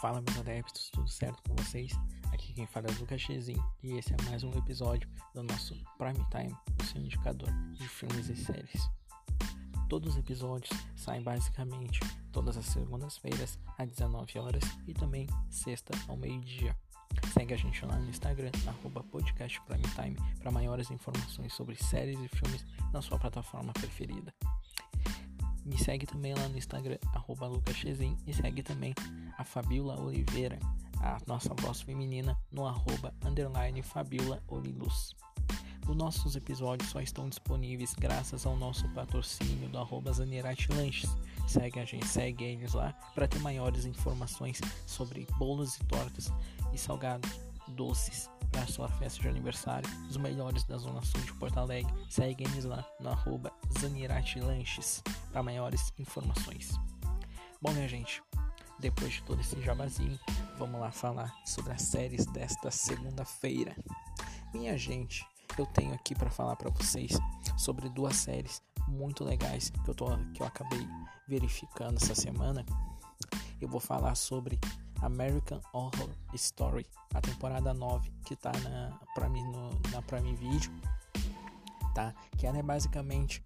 Fala meus adeptos, tudo certo com vocês? Aqui quem fala é o Lucas Chezin e esse é mais um episódio do nosso Prime Time, o seu indicador de filmes e séries. Todos os episódios saem basicamente todas as segundas-feiras às 19 horas e também sexta ao meio-dia. Segue a gente lá no Instagram, arroba podcast Prime Time, para maiores informações sobre séries e filmes na sua plataforma preferida. Me segue também lá no Instagram, arroba lucaschezin, e segue também a Fabiola Oliveira, a nossa voz feminina, no arroba underline Fabiola. Os nossos episódios só estão disponíveis graças ao nosso patrocínio do arroba Lanches. Segue a gente, segue eles lá para ter maiores informações sobre bolos e tortas e salgados doces para sua festa de aniversário, os melhores da Zona Sul de Porto Alegre. Segue eles lá no arroba Lanches para maiores informações. Bom, minha gente, depois de todo esse jabazinho, vamos lá falar sobre as séries desta segunda-feira. Minha gente, eu tenho aqui para falar para vocês sobre duas séries muito legais que eu, tô, que eu acabei verificando essa semana. Eu vou falar sobre American Horror Story, a temporada 9, que tá na Prime, no, na Prime Video, tá? Que ela é basicamente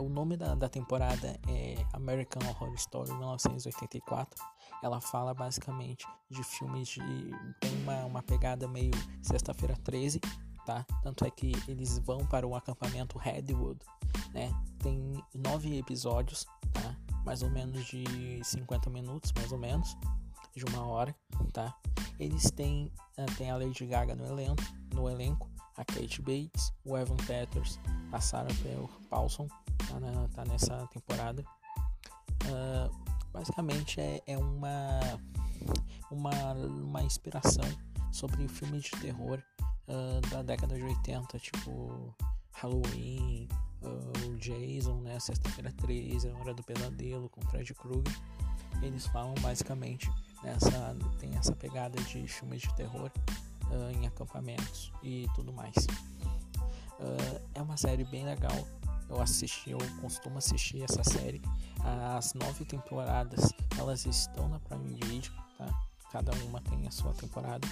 o nome da, da, temporada é American Horror Story 1984. Ela fala basicamente de filmes de. tem uma, uma pegada meio Sexta-feira 13, tá? Tanto é que eles vão para o acampamento Redwood, né? Tem nove episódios, tá? Mais ou menos de 50 minutos, mais ou menos de uma hora, tá? Eles têm, uh, tem a Lady Gaga no elenco, no elenco, a Kate Bates, o Evan Peters, a Sarah Paulson, tá, na, tá nessa temporada. Uh, basicamente é, é uma, uma, uma inspiração sobre filmes de terror uh, da década de 80, tipo Halloween, o Jason, né? Sexta-feira 13, A Hora do Pesadelo com Fred Krueger. Eles falam basicamente nessa tem essa pegada de filmes de terror uh, em acampamentos e tudo mais. Uh, é uma série bem legal. Eu assisti, eu costumo assistir essa série. As nove temporadas elas estão na Prime Video, tá? Cada uma tem a sua temporada.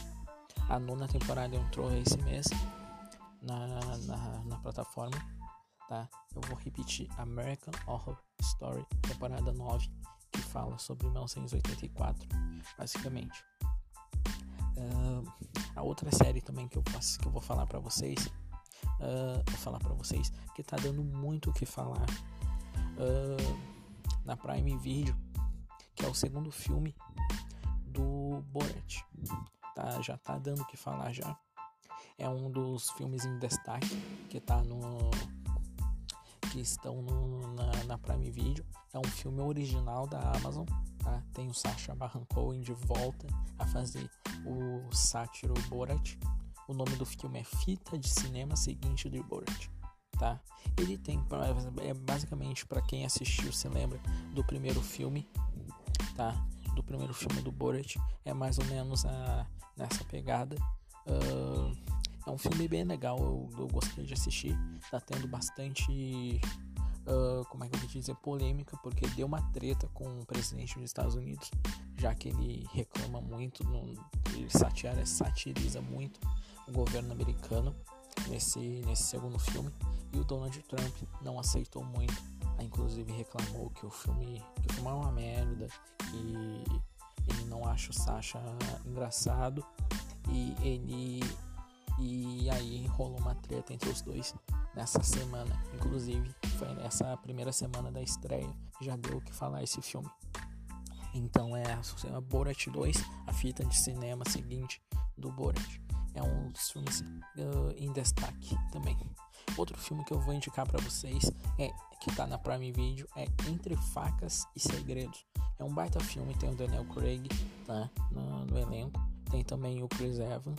A nona temporada entrou esse mês na, na, na plataforma, tá? Eu vou repetir: American Horror Story, temporada 9 que fala sobre 1984, basicamente. Uh, a outra série também que eu, que eu vou falar para vocês, uh, vou falar para vocês que tá dando muito o que falar uh, na Prime Video, que é o segundo filme do Borat. Tá, já tá dando o que falar já. É um dos filmes em destaque que tá no que estão no, na, na, Prime Video. É um filme original da Amazon. Tá? Tem o Sacha Baron Cohen de volta a fazer o sátiro Borat. O nome do filme é Fita de Cinema Seguinte de Borat. Tá? Ele tem, é basicamente para quem assistiu, se lembra do primeiro filme, tá? Do primeiro filme do Borat, é mais ou menos a, nessa pegada. Uh, é um filme bem legal, eu, eu gostei de assistir. Tá tendo bastante. Uh, como é que eu vou dizer? Polêmica, porque deu uma treta com o presidente dos Estados Unidos, já que ele reclama muito, no, ele satira, satiriza muito o governo americano nesse, nesse segundo filme. E o Donald Trump não aceitou muito. Inclusive reclamou que o filme, que o filme é uma merda, que ele não acha o Sasha engraçado e ele e aí rolou uma treta entre os dois nessa semana. Inclusive, foi nessa primeira semana da estreia, já deu o que falar esse filme. Então é a Borat 2, a fita de cinema seguinte do Borat. É um dos filmes uh, em destaque também. Outro filme que eu vou indicar para vocês é que tá na Prime Video é Entre Facas e Segredos. É um baita filme, tem o Daniel Craig tá, no, no elenco, tem também o Chris Evans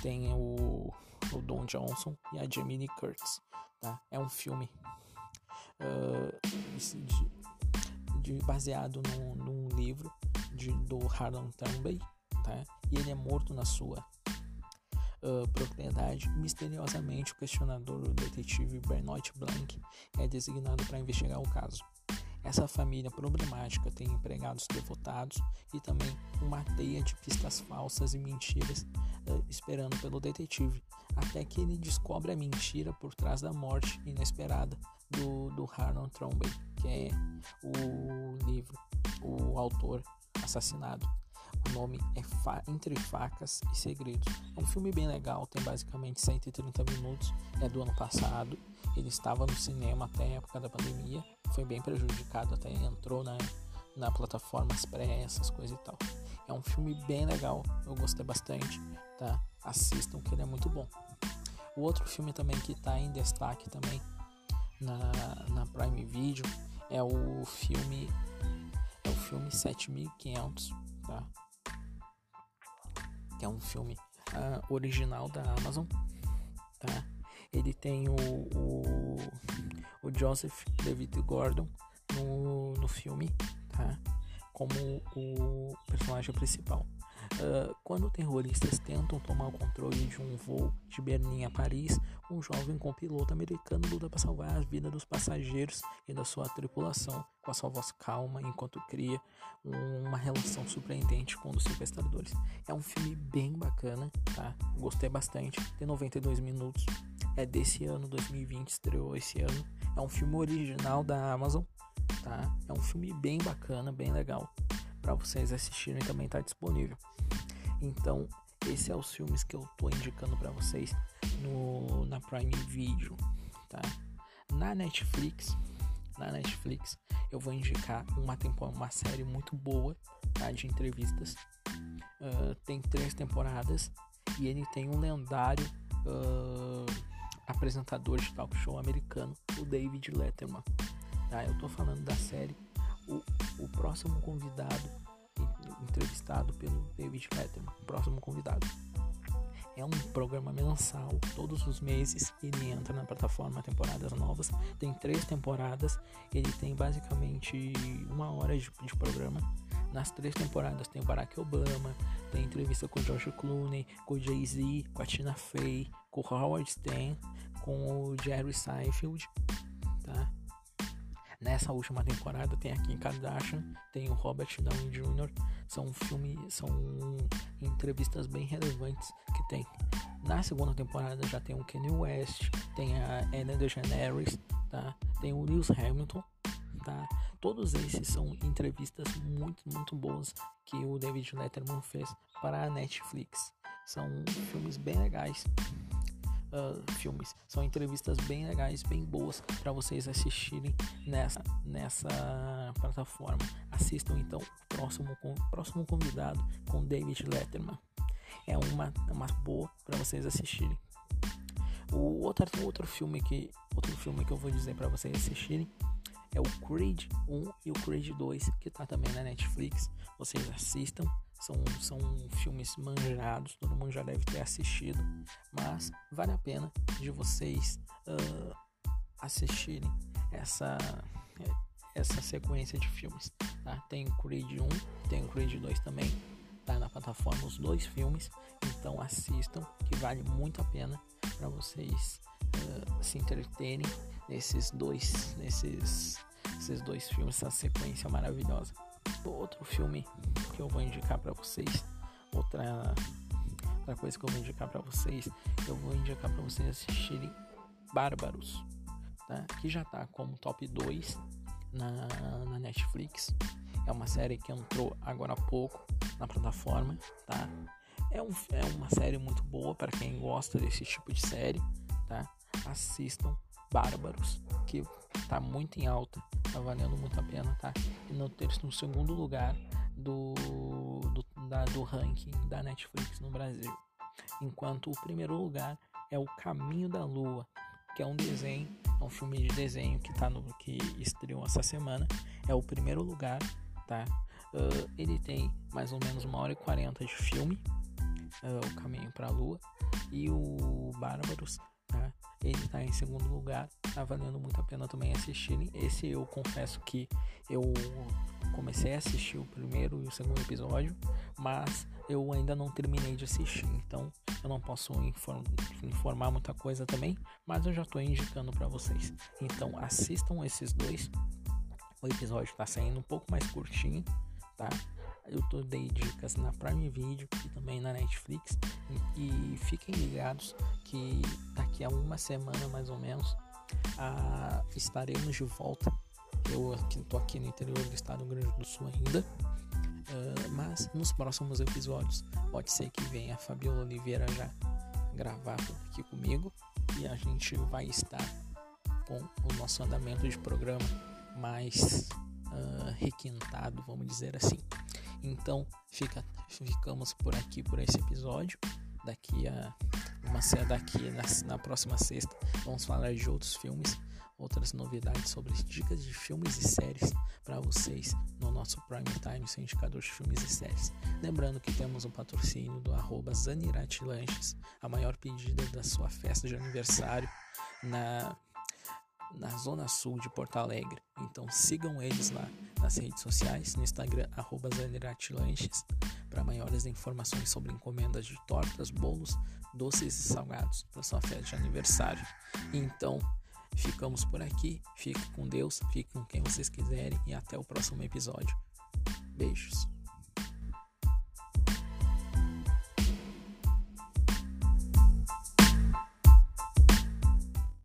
tem o, o Don Johnson e a Jamie Curtis, tá? É um filme uh, de, de, baseado num, num livro de, do Harlan Turnbull, tá? E ele é morto na sua uh, propriedade. Misteriosamente, o questionador, o detetive Bernard Blanc, é designado para investigar o caso. Essa família problemática tem empregados devotados e também uma teia de pistas falsas e mentiras uh, esperando pelo detetive, até que ele descobre a mentira por trás da morte inesperada do, do Harlan Trombey, que é o livro, o autor assassinado. O nome é Fa Entre Facas e Segredos. É um filme bem legal, tem basicamente 130 minutos, é do ano passado. Ele estava no cinema até a época da pandemia, foi bem prejudicado, até entrou na, na plataformas pré, essas coisas e tal. É um filme bem legal, eu gostei bastante, tá? Assistam que ele é muito bom. O outro filme também que está em destaque também na, na Prime Video é o filme é o filme 7500, tá? Que é um filme uh, original da Amazon, tá? Ele tem o, o, o Joseph David Gordon no, no filme, tá? Como o personagem principal. Uh, quando terroristas tentam tomar o controle de um voo de Berlim a Paris, um jovem com piloto americano luta para salvar a vida dos passageiros e da sua tripulação, com a sua voz calma enquanto cria uma relação surpreendente com os sequestradores. É um filme bem bacana, tá? Gostei bastante. Tem 92 minutos. É desse ano, 2020, estreou esse ano. É um filme original da Amazon, tá? É um filme bem bacana, bem legal para vocês assistirem também está disponível. Então, esses são os filmes que eu tô indicando para vocês no na Prime Video, tá? Na Netflix, na Netflix, eu vou indicar uma temporada, uma série muito boa, tá? De entrevistas. Uh, tem três temporadas e ele tem um lendário uh, apresentador de talk show americano, o David Letterman. Tá? Eu tô falando da série o, o próximo convidado entrevistado pelo David Letterman, próximo convidado. É um programa mensal, todos os meses ele entra na plataforma temporadas novas. Tem três temporadas, ele tem basicamente uma hora de, de programa. Nas três temporadas tem o Barack Obama, tem entrevista com o George Clooney, com o Jay-Z, com a Tina Fey, com o Howard Stern, com o Jerry Seinfeld? Nessa última temporada tem a Kim Kardashian, tem o Robert Downey Jr. São filmes, são entrevistas bem relevantes que tem. Na segunda temporada já tem o Kanye West, tem a Ellen DeGeneres, tá? Tem o Lewis Hamilton, tá? Todos esses são entrevistas muito, muito boas que o David Letterman fez para a Netflix. São filmes bem legais uh, filmes. São entrevistas bem legais, bem boas para vocês assistirem nessa, nessa plataforma. Assistam então o próximo, próximo convidado com David Letterman. É uma, é uma boa para vocês assistirem. O outro, outro filme que outro filme que eu vou dizer para vocês assistirem é o Creed 1 e o Creed 2, que tá também na Netflix. Vocês assistam, são, são filmes manjados, todo mundo já deve ter assistido, mas vale a pena de vocês uh, assistirem essa, essa sequência de filmes. Tá? Tem o Creed 1, tem o Creed 2 também, tá na plataforma os dois filmes, então assistam, que vale muito a pena para vocês uh, se entreterem nesses dois, nesses, esses dois filmes, essa sequência maravilhosa. Outro filme que eu vou indicar para vocês, outra, outra coisa que eu vou indicar para vocês, eu vou indicar para vocês assistirem Bárbaros, tá? que já tá como top 2 na, na Netflix. É uma série que entrou agora há pouco na plataforma, tá? É, um, é uma série muito boa para quem gosta desse tipo de série, tá? Assistam Bárbaros, que tá muito em alta, tá valendo muito a pena, tá? E no, no segundo lugar do, do, da, do ranking da Netflix no Brasil. Enquanto o primeiro lugar é O Caminho da Lua, que é um desenho, é um filme de desenho que tá no que estreou essa semana. É o primeiro lugar, tá? Uh, ele tem mais ou menos uma hora e quarenta de filme, uh, O Caminho para a Lua, e o Bárbaros ele está em segundo lugar, tá valendo muito a pena também assistirem. Esse eu confesso que eu comecei a assistir o primeiro e o segundo episódio, mas eu ainda não terminei de assistir, então eu não posso inform informar muita coisa também, mas eu já estou indicando para vocês. Então assistam esses dois, O episódio tá saindo um pouco mais curtinho, tá? Eu tô dei dicas na Prime Video e também na Netflix. E, fiquem ligados que daqui a uma semana mais ou menos a, estaremos de volta. Eu estou aqui no interior do estado do Grande do Sul ainda. Uh, mas nos próximos episódios pode ser que venha a Fabiola Oliveira já gravar aqui comigo e a gente vai estar com o nosso andamento de programa mais uh, requintado, vamos dizer assim. Então fica, ficamos por aqui por esse episódio. Daqui a uma daqui na, na próxima sexta vamos falar de outros filmes, outras novidades sobre dicas de filmes e séries para vocês no nosso Prime Time, seu indicador de filmes e séries. Lembrando que temos o um patrocínio do arroba Zanirati Lanches, a maior pedida da sua festa de aniversário na na zona sul de Porto Alegre. Então sigam eles lá nas redes sociais, no Instagram @zaniratilanches para maiores informações sobre encomendas de tortas, bolos, doces e salgados para sua festa de aniversário. Então, ficamos por aqui. Fique com Deus, fique com quem vocês quiserem e até o próximo episódio. Beijos.